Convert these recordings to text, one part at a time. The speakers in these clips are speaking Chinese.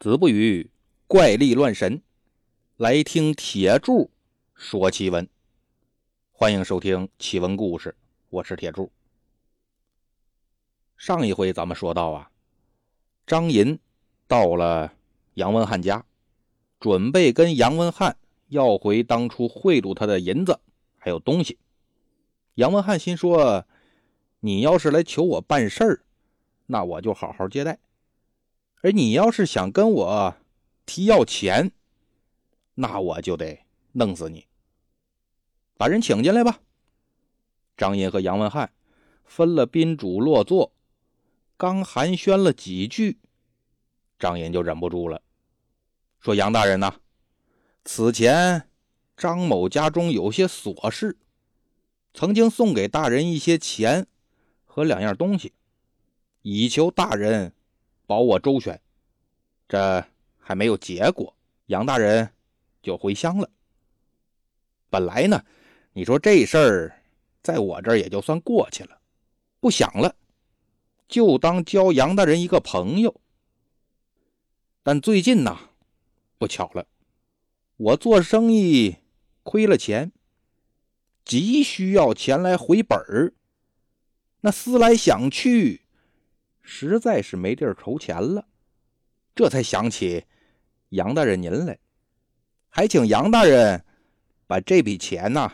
子不语怪力乱神，来听铁柱说奇闻。欢迎收听奇闻故事，我是铁柱。上一回咱们说到啊，张银到了杨文汉家，准备跟杨文汉要回当初贿赂他的银子还有东西。杨文汉心说：“你要是来求我办事儿，那我就好好接待。”而你要是想跟我提要钱，那我就得弄死你。把人请进来吧。张银和杨文汉分了宾主落座，刚寒暄了几句，张银就忍不住了，说：“杨大人呐，此前张某家中有些琐事，曾经送给大人一些钱和两样东西，以求大人。”保我周全，这还没有结果，杨大人就回乡了。本来呢，你说这事儿在我这儿也就算过去了，不想了，就当交杨大人一个朋友。但最近呢，不巧了，我做生意亏了钱，急需要钱来回本儿。那思来想去。实在是没地儿筹钱了，这才想起杨大人您来，还请杨大人把这笔钱呢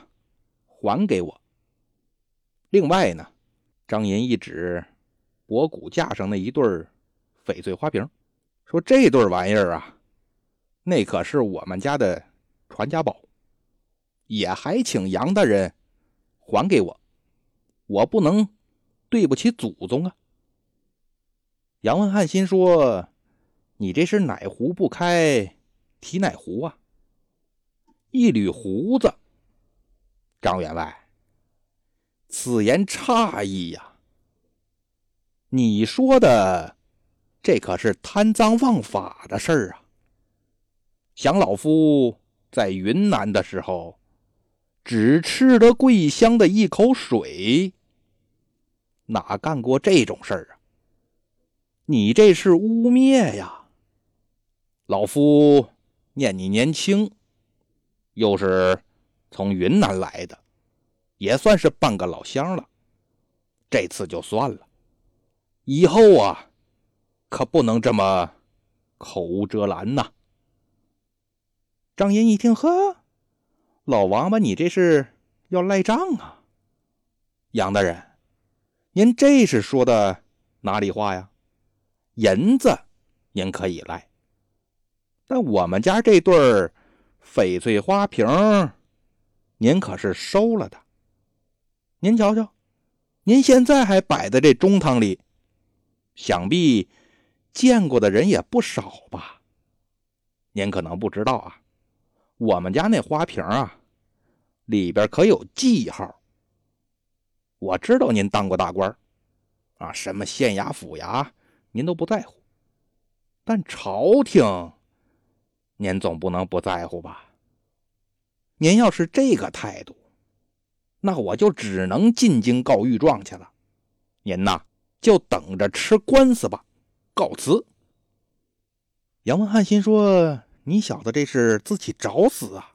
还给我。另外呢，张银一指博古架上那一对翡翠花瓶，说这对玩意儿啊，那可是我们家的传家宝，也还请杨大人还给我，我不能对不起祖宗啊。杨文汉心说：“你这是哪壶不开提哪壶啊？”一缕胡子，张员外，此言差矣呀！你说的这可是贪赃枉法的事儿啊！想老夫在云南的时候，只吃得桂香的一口水，哪干过这种事儿啊？你这是污蔑呀！老夫念你年轻，又是从云南来的，也算是半个老乡了。这次就算了，以后啊，可不能这么口无遮拦呐！张英一听，呵，老王八，你这是要赖账啊？杨大人，您这是说的哪里话呀？银子，您可以来，但我们家这对翡翠花瓶，您可是收了的。您瞧瞧，您现在还摆在这中堂里，想必见过的人也不少吧？您可能不知道啊，我们家那花瓶啊，里边可有记号。我知道您当过大官啊，什么县衙、府衙。您都不在乎，但朝廷，您总不能不在乎吧？您要是这个态度，那我就只能进京告御状去了。您呐，就等着吃官司吧。告辞。杨文汉心说：“你小子这是自己找死啊？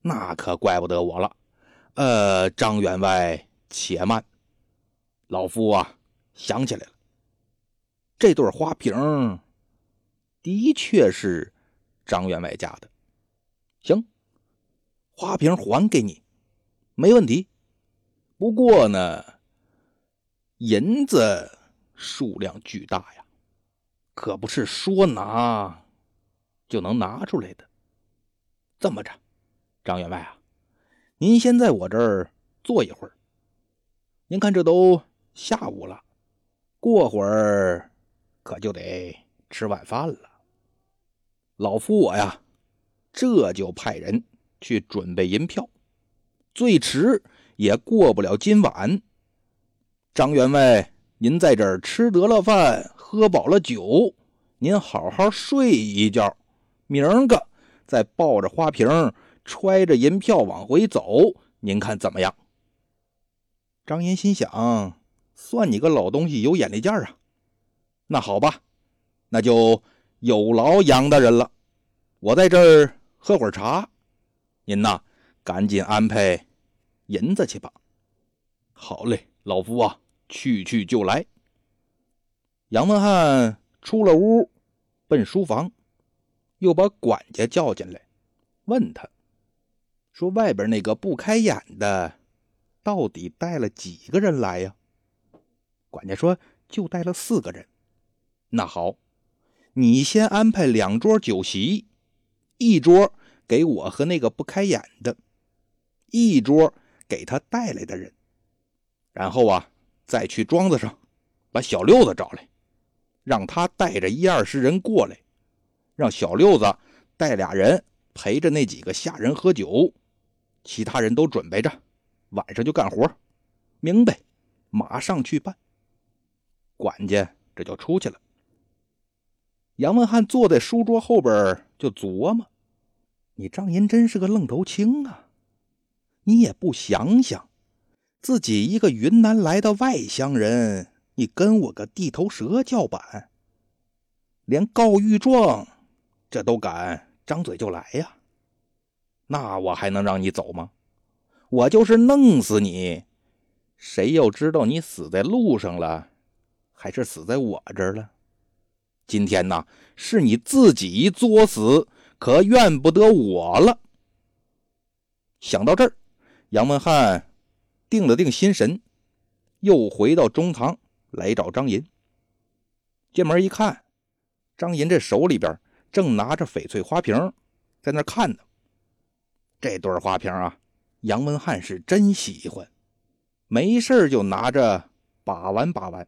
那可怪不得我了。呃，张员外，且慢，老夫啊，想起来了。”这对花瓶的确是张员外家的，行，花瓶还给你，没问题。不过呢，银子数量巨大呀，可不是说拿就能拿出来的。这么着，张员外啊，您先在我这儿坐一会儿。您看，这都下午了，过会儿。可就得吃晚饭了。老夫我呀，这就派人去准备银票，最迟也过不了今晚。张员外，您在这儿吃得了饭，喝饱了酒，您好好睡一觉，明儿个再抱着花瓶，揣着银票往回走，您看怎么样？张岩心想：算你个老东西有眼力见啊！那好吧，那就有劳杨大人了。我在这儿喝会儿茶，您呐，赶紧安排银子去吧。好嘞，老夫啊，去去就来。杨文翰出了屋，奔书房，又把管家叫进来，问他说：“外边那个不开眼的，到底带了几个人来呀？”管家说：“就带了四个人。”那好，你先安排两桌酒席，一桌给我和那个不开眼的，一桌给他带来的人。然后啊，再去庄子上把小六子找来，让他带着一二十人过来，让小六子带俩人陪着那几个下人喝酒，其他人都准备着，晚上就干活。明白？马上去办。管家这就出去了。杨文翰坐在书桌后边就琢磨：“你张银真是个愣头青啊！你也不想想，自己一个云南来的外乡人，你跟我个地头蛇叫板，连告御状这都敢张嘴就来呀？那我还能让你走吗？我就是弄死你，谁又知道你死在路上了？”还是死在我这儿了。今天呢，是你自己作死，可怨不得我了。想到这儿，杨文翰定了定心神，又回到中堂来找张银。进门一看，张银这手里边正拿着翡翠花瓶，在那看呢。这对花瓶啊，杨文翰是真喜欢，没事就拿着把玩把玩。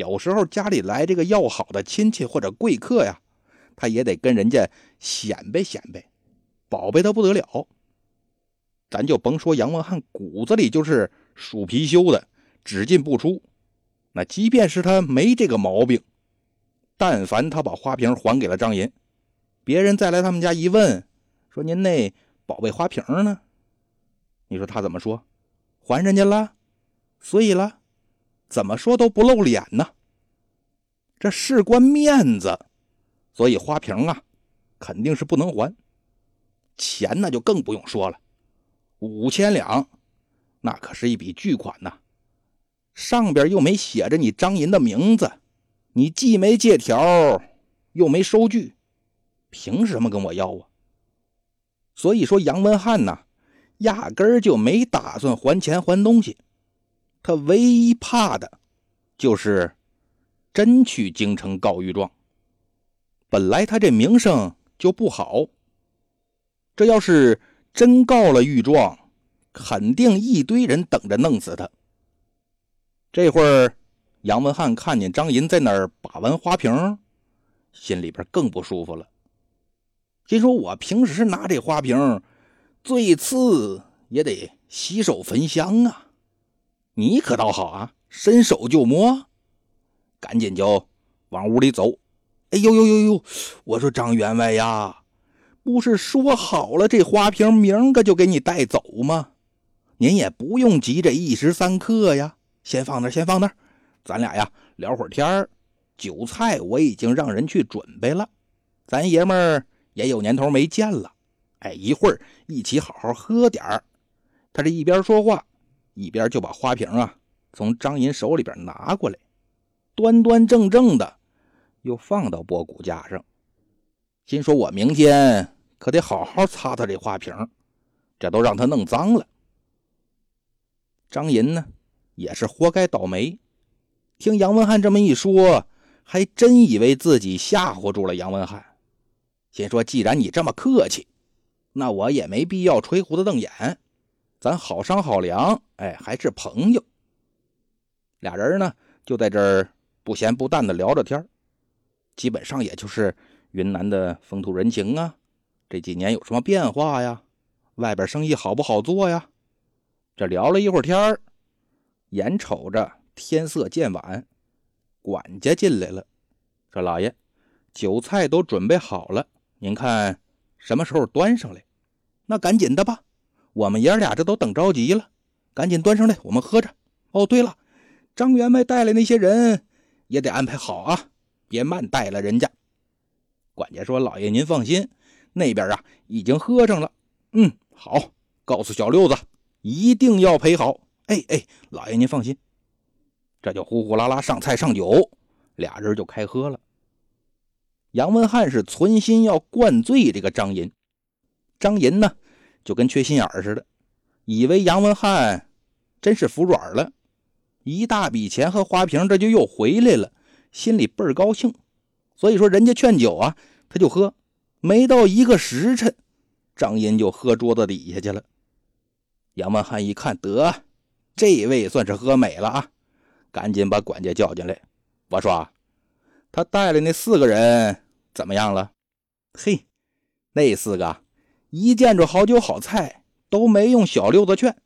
有时候家里来这个要好的亲戚或者贵客呀，他也得跟人家显摆显摆，宝贝的不得了。咱就甭说杨文翰骨子里就是属貔貅的，只进不出。那即便是他没这个毛病，但凡他把花瓶还给了张银，别人再来他们家一问，说您那宝贝花瓶呢？你说他怎么说？还人家了？碎了？怎么说都不露脸呢？这事关面子，所以花瓶啊，肯定是不能还。钱那就更不用说了，五千两，那可是一笔巨款呐。上边又没写着你张银的名字，你既没借条，又没收据，凭什么跟我要啊？所以说杨文翰呐，压根儿就没打算还钱还东西。他唯一怕的，就是真去京城告御状。本来他这名声就不好，这要是真告了御状，肯定一堆人等着弄死他。这会儿，杨文翰看见张银在那儿把玩花瓶，心里边更不舒服了。心说：“我平时拿这花瓶，最次也得洗手焚香啊。”你可倒好啊，伸手就摸，赶紧就往屋里走。哎呦呦呦呦！我说张员外呀，不是说好了这花瓶明个就给你带走吗？您也不用急这一时三刻呀，先放那先放那咱俩呀聊会儿天儿。酒菜我已经让人去准备了，咱爷们儿也有年头没见了。哎，一会儿一起好好喝点儿。他这一边说话。一边就把花瓶啊从张银手里边拿过来，端端正正的又放到波骨架上，心说：“我明天可得好好擦擦这花瓶，这都让他弄脏了。”张银呢也是活该倒霉，听杨文翰这么一说，还真以为自己吓唬住了杨文翰，心说：“既然你这么客气，那我也没必要吹胡子瞪眼。”咱好商好量，哎，还是朋友。俩人呢，就在这儿不咸不淡的聊着天基本上也就是云南的风土人情啊，这几年有什么变化呀？外边生意好不好做呀？这聊了一会儿天眼瞅着天色渐晚，管家进来了，说：“老爷，酒菜都准备好了，您看什么时候端上来？那赶紧的吧。”我们爷俩这都等着急了，赶紧端上来，我们喝着。哦，对了，张员外带来那些人也得安排好啊，别慢待了人家。管家说：“老爷您放心，那边啊已经喝上了。”嗯，好，告诉小六子一定要陪好。哎哎，老爷您放心，这就呼呼啦啦上菜上酒，俩人就开喝了。杨文翰是存心要灌醉这个张银，张银呢就跟缺心眼似的，以为杨文翰真是服软了，一大笔钱和花瓶这就又回来了，心里倍儿高兴。所以说人家劝酒啊，他就喝，没到一个时辰，张银就喝桌子底下去了。杨文翰一看，得这位算是喝美了啊，赶紧把管家叫进来，我说。他带来那四个人怎么样了？嘿，那四个一见着好酒好菜都没用小六子劝，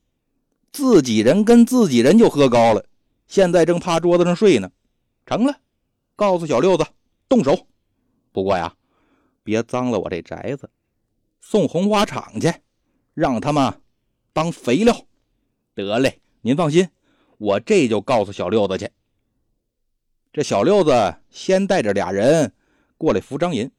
自己人跟自己人就喝高了，现在正趴桌子上睡呢。成了，告诉小六子动手。不过呀，别脏了我这宅子，送红花场去，让他们当肥料。得嘞，您放心，我这就告诉小六子去。这小六子先带着俩人过来扶张银，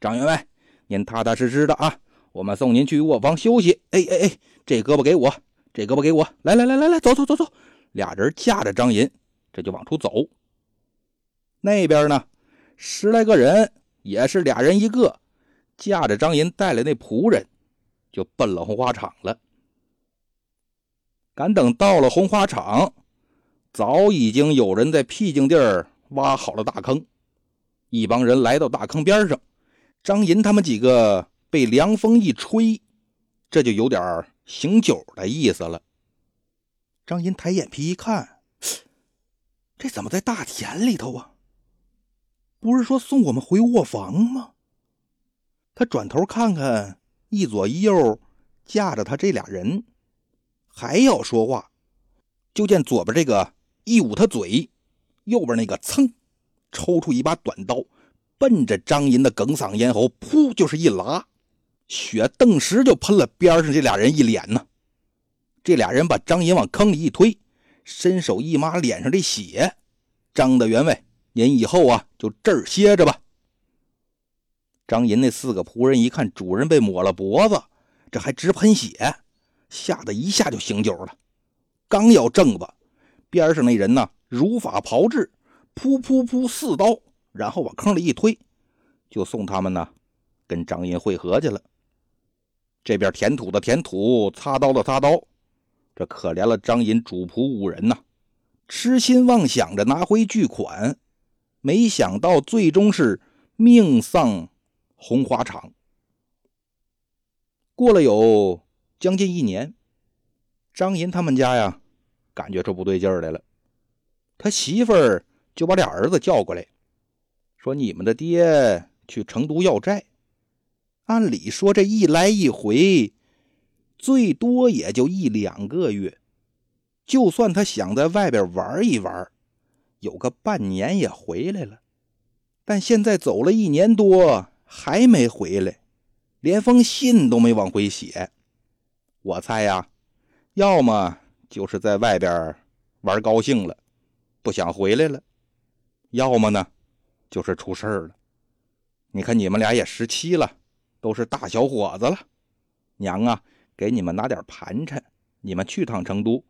张员外，您踏踏实实的啊，我们送您去卧房休息。哎哎哎，这胳膊给我，这胳膊给我，来来来来来，走走走走。俩人架着张银，这就往出走。那边呢，十来个人也是俩人一个，架着张银带来那仆人，就奔了红花场了。赶等到了红花场。早已经有人在僻静地儿挖好了大坑，一帮人来到大坑边上，张银他们几个被凉风一吹，这就有点醒酒的意思了。张银抬眼皮一看，这怎么在大田里头啊？不是说送我们回卧房吗？他转头看看一左一右架着他这俩人，还要说话，就见左边这个。一捂他嘴，右边那个噌，抽出一把短刀，奔着张银的哽嗓咽喉，噗就是一拉，血顿时就喷了边上这俩人一脸呢。这俩人把张银往坑里一推，伸手一抹脸上的血。张大员外，您以后啊就这儿歇着吧。张银那四个仆人一看主人被抹了脖子，这还直喷血，吓得一下就醒酒了，刚要正吧。边上那人呢，如法炮制，噗噗噗四刀，然后往坑里一推，就送他们呢，跟张银会合去了。这边填土的填土，擦刀的擦刀，这可怜了张银主仆五人呐，痴心妄想着拿回巨款，没想到最终是命丧红花场。过了有将近一年，张银他们家呀。感觉出不对劲儿来了，他媳妇儿就把俩儿子叫过来，说：“你们的爹去成都要债，按理说这一来一回，最多也就一两个月。就算他想在外边玩一玩，有个半年也回来了。但现在走了一年多还没回来，连封信都没往回写。我猜呀，要么……”就是在外边玩高兴了，不想回来了；要么呢，就是出事儿了。你看你们俩也十七了，都是大小伙子了，娘啊，给你们拿点盘缠，你们去趟成都，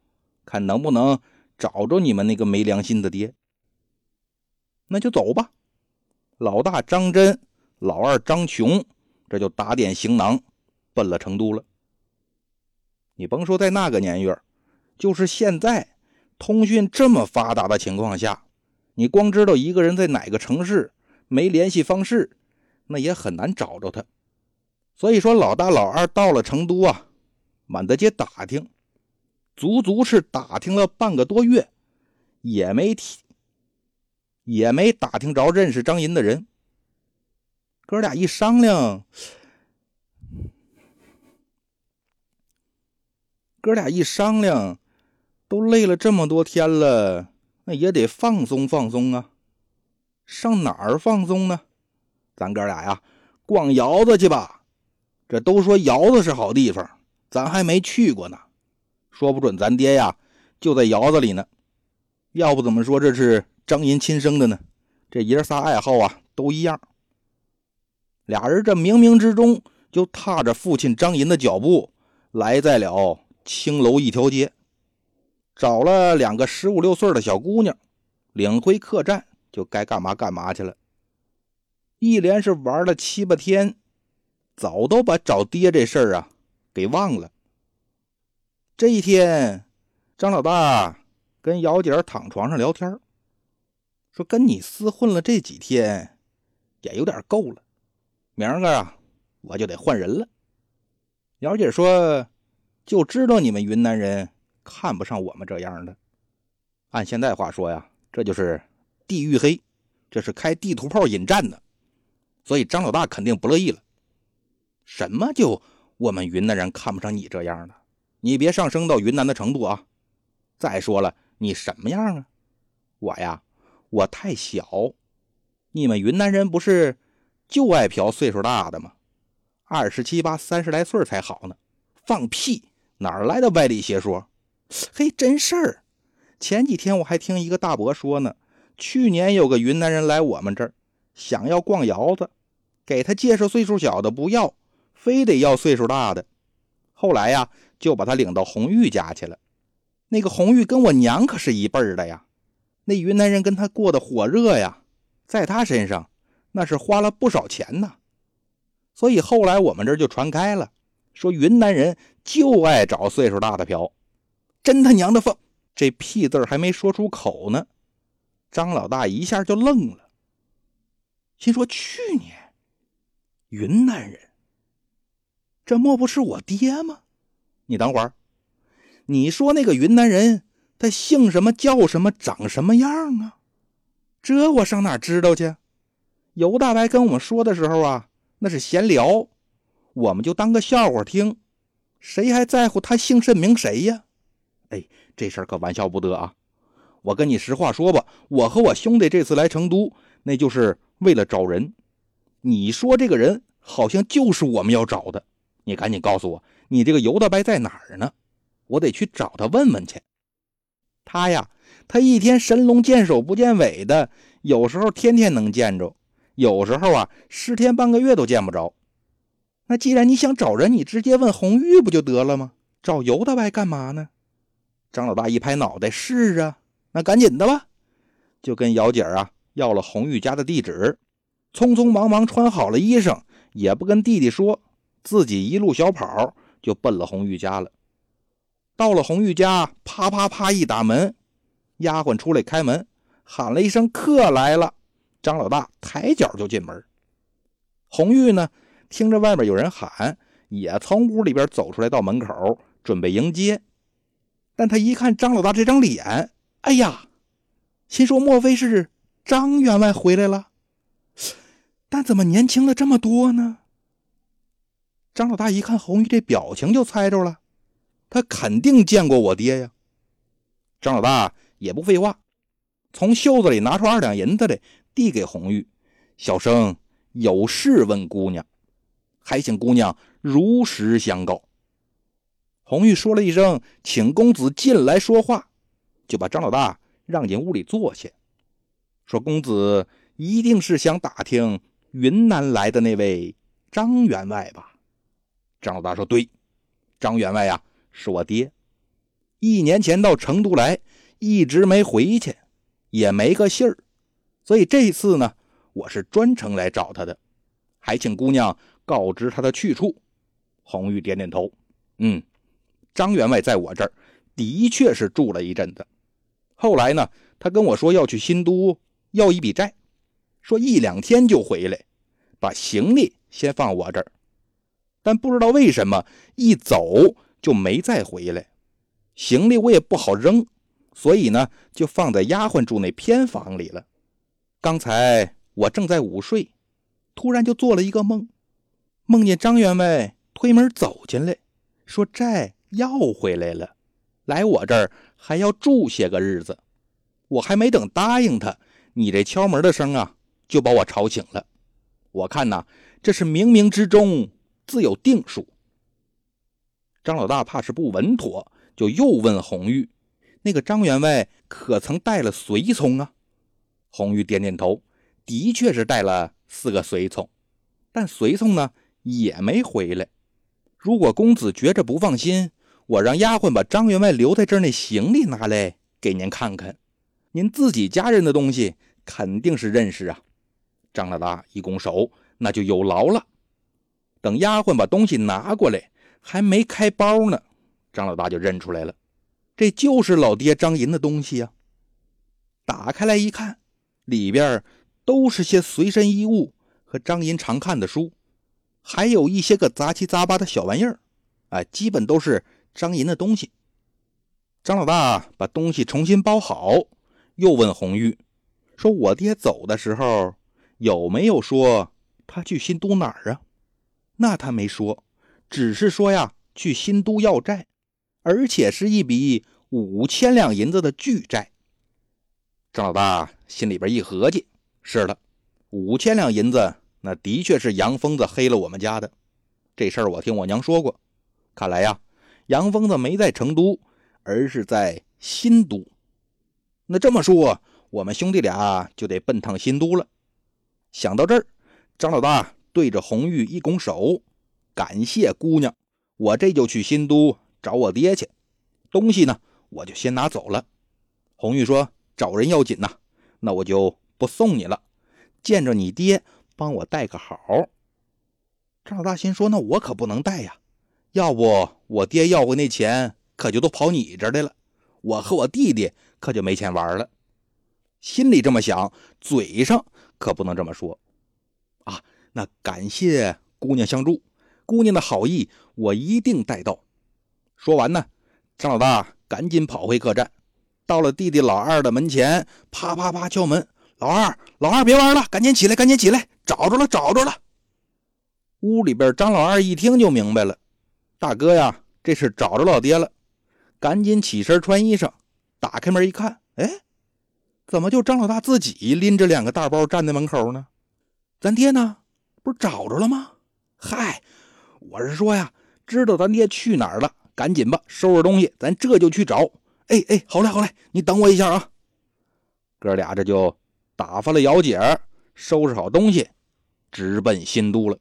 看能不能找着你们那个没良心的爹。那就走吧。老大张真，老二张琼，这就打点行囊，奔了成都了。你甭说在那个年月。就是现在，通讯这么发达的情况下，你光知道一个人在哪个城市，没联系方式，那也很难找着他。所以说，老大老二到了成都啊，满大街打听，足足是打听了半个多月，也没提，也没打听着认识张银的人。哥俩一商量。哥俩一商量。都累了这么多天了，那也得放松放松啊！上哪儿放松呢？咱哥俩呀，逛窑子去吧。这都说窑子是好地方，咱还没去过呢。说不准咱爹呀就在窑子里呢。要不怎么说这是张银亲生的呢？这爷仨爱好啊都一样。俩人这冥冥之中就踏着父亲张银的脚步，来在了青楼一条街，找了两个十五六岁的小姑娘，领回客栈，就该干嘛干嘛去了。一连是玩了七八天，早都把找爹这事儿啊给忘了。这一天，张老大跟姚姐躺床上聊天，说：“跟你厮混了这几天，也有点够了。”明儿个啊，我就得换人了。姚姐说：“就知道你们云南人看不上我们这样的。按现在话说呀，这就是地域黑，这是开地图炮引战的。所以张老大肯定不乐意了。什么就我们云南人看不上你这样的？你别上升到云南的程度啊！再说了，你什么样啊？我呀，我太小。你们云南人不是？”就爱嫖岁数大的吗？二十七八、三十来岁才好呢！放屁！哪来的歪理邪说？嘿，真事儿！前几天我还听一个大伯说呢，去年有个云南人来我们这儿，想要逛窑子，给他介绍岁数小的不要，非得要岁数大的。后来呀，就把他领到红玉家去了。那个红玉跟我娘可是一辈儿的呀。那云南人跟他过得火热呀，在他身上。那是花了不少钱呢，所以后来我们这就传开了，说云南人就爱找岁数大的嫖，真他娘的放这屁字还没说出口呢，张老大一下就愣了，心说去年云南人，这莫不是我爹吗？你等会儿，你说那个云南人他姓什么叫什么长什么样啊？这我上哪知道去？尤大白跟我们说的时候啊，那是闲聊，我们就当个笑话听。谁还在乎他姓甚名谁呀？哎，这事儿可玩笑不得啊！我跟你实话说吧，我和我兄弟这次来成都，那就是为了找人。你说这个人好像就是我们要找的，你赶紧告诉我，你这个尤大白在哪儿呢？我得去找他问问去。他呀，他一天神龙见首不见尾的，有时候天天能见着。有时候啊，十天半个月都见不着。那既然你想找人，你直接问红玉不就得了吗？找尤大白干嘛呢？张老大一拍脑袋：“是啊，那赶紧的吧。”就跟姚姐啊要了红玉家的地址，匆匆忙忙穿好了衣裳，也不跟弟弟说，自己一路小跑就奔了红玉家了。到了红玉家，啪啪啪一打门，丫鬟出来开门，喊了一声：“客来了。”张老大抬脚就进门，红玉呢，听着外边有人喊，也从屋里边走出来，到门口准备迎接。但他一看张老大这张脸，哎呀，心说莫非是张员外回来了？但怎么年轻了这么多呢？张老大一看红玉这表情，就猜着了，他肯定见过我爹呀。张老大也不废话，从袖子里拿出二两银子来。递给红玉，小生有事问姑娘，还请姑娘如实相告。红玉说了一声：“请公子进来说话。”就把张老大让进屋里坐下，说：“公子一定是想打听云南来的那位张员外吧？”张老大说：“对，张员外呀，是我爹。一年前到成都来，一直没回去，也没个信儿。”所以这次呢，我是专程来找他的，还请姑娘告知他的去处。红玉点点头，嗯，张员外在我这儿的确是住了一阵子。后来呢，他跟我说要去新都要一笔债，说一两天就回来，把行李先放我这儿。但不知道为什么一走就没再回来，行李我也不好扔，所以呢，就放在丫鬟住那偏房里了。刚才我正在午睡，突然就做了一个梦，梦见张员外推门走进来，说债要回来了，来我这儿还要住些个日子。我还没等答应他，你这敲门的声啊，就把我吵醒了。我看呐，这是冥冥之中自有定数。张老大怕是不稳妥，就又问红玉：“那个张员外可曾带了随从啊？”红玉点点头，的确是带了四个随从，但随从呢也没回来。如果公子觉着不放心，我让丫鬟把张员外留在这儿那行李拿来给您看看。您自己家人的东西肯定是认识啊。张老大一拱手，那就有劳了。等丫鬟把东西拿过来，还没开包呢，张老大就认出来了，这就是老爹张银的东西呀。打开来一看，里边都是些随身衣物和张银常看的书。还有一些个杂七杂八的小玩意儿，哎，基本都是张银的东西。张老大把东西重新包好，又问红玉说：“我爹走的时候有没有说他去新都哪儿啊？”那他没说，只是说呀，去新都要债，而且是一笔五千两银子的巨债。张老大心里边一合计：“是的，五千两银子。”那的确是杨疯子黑了我们家的，这事儿我听我娘说过。看来呀，杨疯子没在成都，而是在新都。那这么说，我们兄弟俩就得奔趟新都了。想到这儿，张老大对着红玉一拱手，感谢姑娘，我这就去新都找我爹去。东西呢，我就先拿走了。红玉说：“找人要紧呐，那我就不送你了。见着你爹。”帮我带个好。张老大心说：“那我可不能带呀，要不我爹要回那钱，可就都跑你这来了。我和我弟弟可就没钱玩了。”心里这么想，嘴上可不能这么说啊。那感谢姑娘相助，姑娘的好意我一定带到。说完呢，张老大赶紧跑回客栈，到了弟弟老二的门前，啪啪啪敲门。老二，老二，别玩了，赶紧起来，赶紧起来！找着了，找着了！屋里边，张老二一听就明白了，大哥呀，这是找着老爹了，赶紧起身穿衣裳，打开门一看，哎，怎么就张老大自己拎着两个大包站在门口呢？咱爹呢？不是找着了吗？嗨，我是说呀，知道咱爹去哪儿了，赶紧吧，收拾东西，咱这就去找。哎哎，好嘞好嘞，你等我一下啊！哥俩这就。打发了姚姐，收拾好东西，直奔新都了。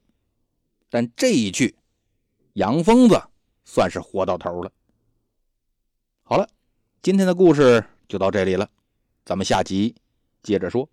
但这一去，杨疯子算是活到头了。好了，今天的故事就到这里了，咱们下集接着说。